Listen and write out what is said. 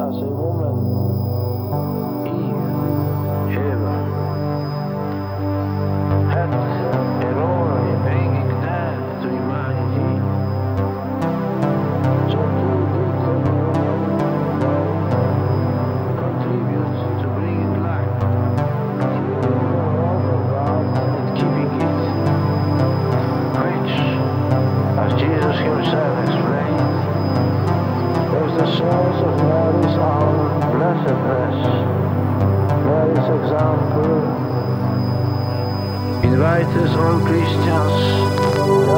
as a woman. Example invites all Christians,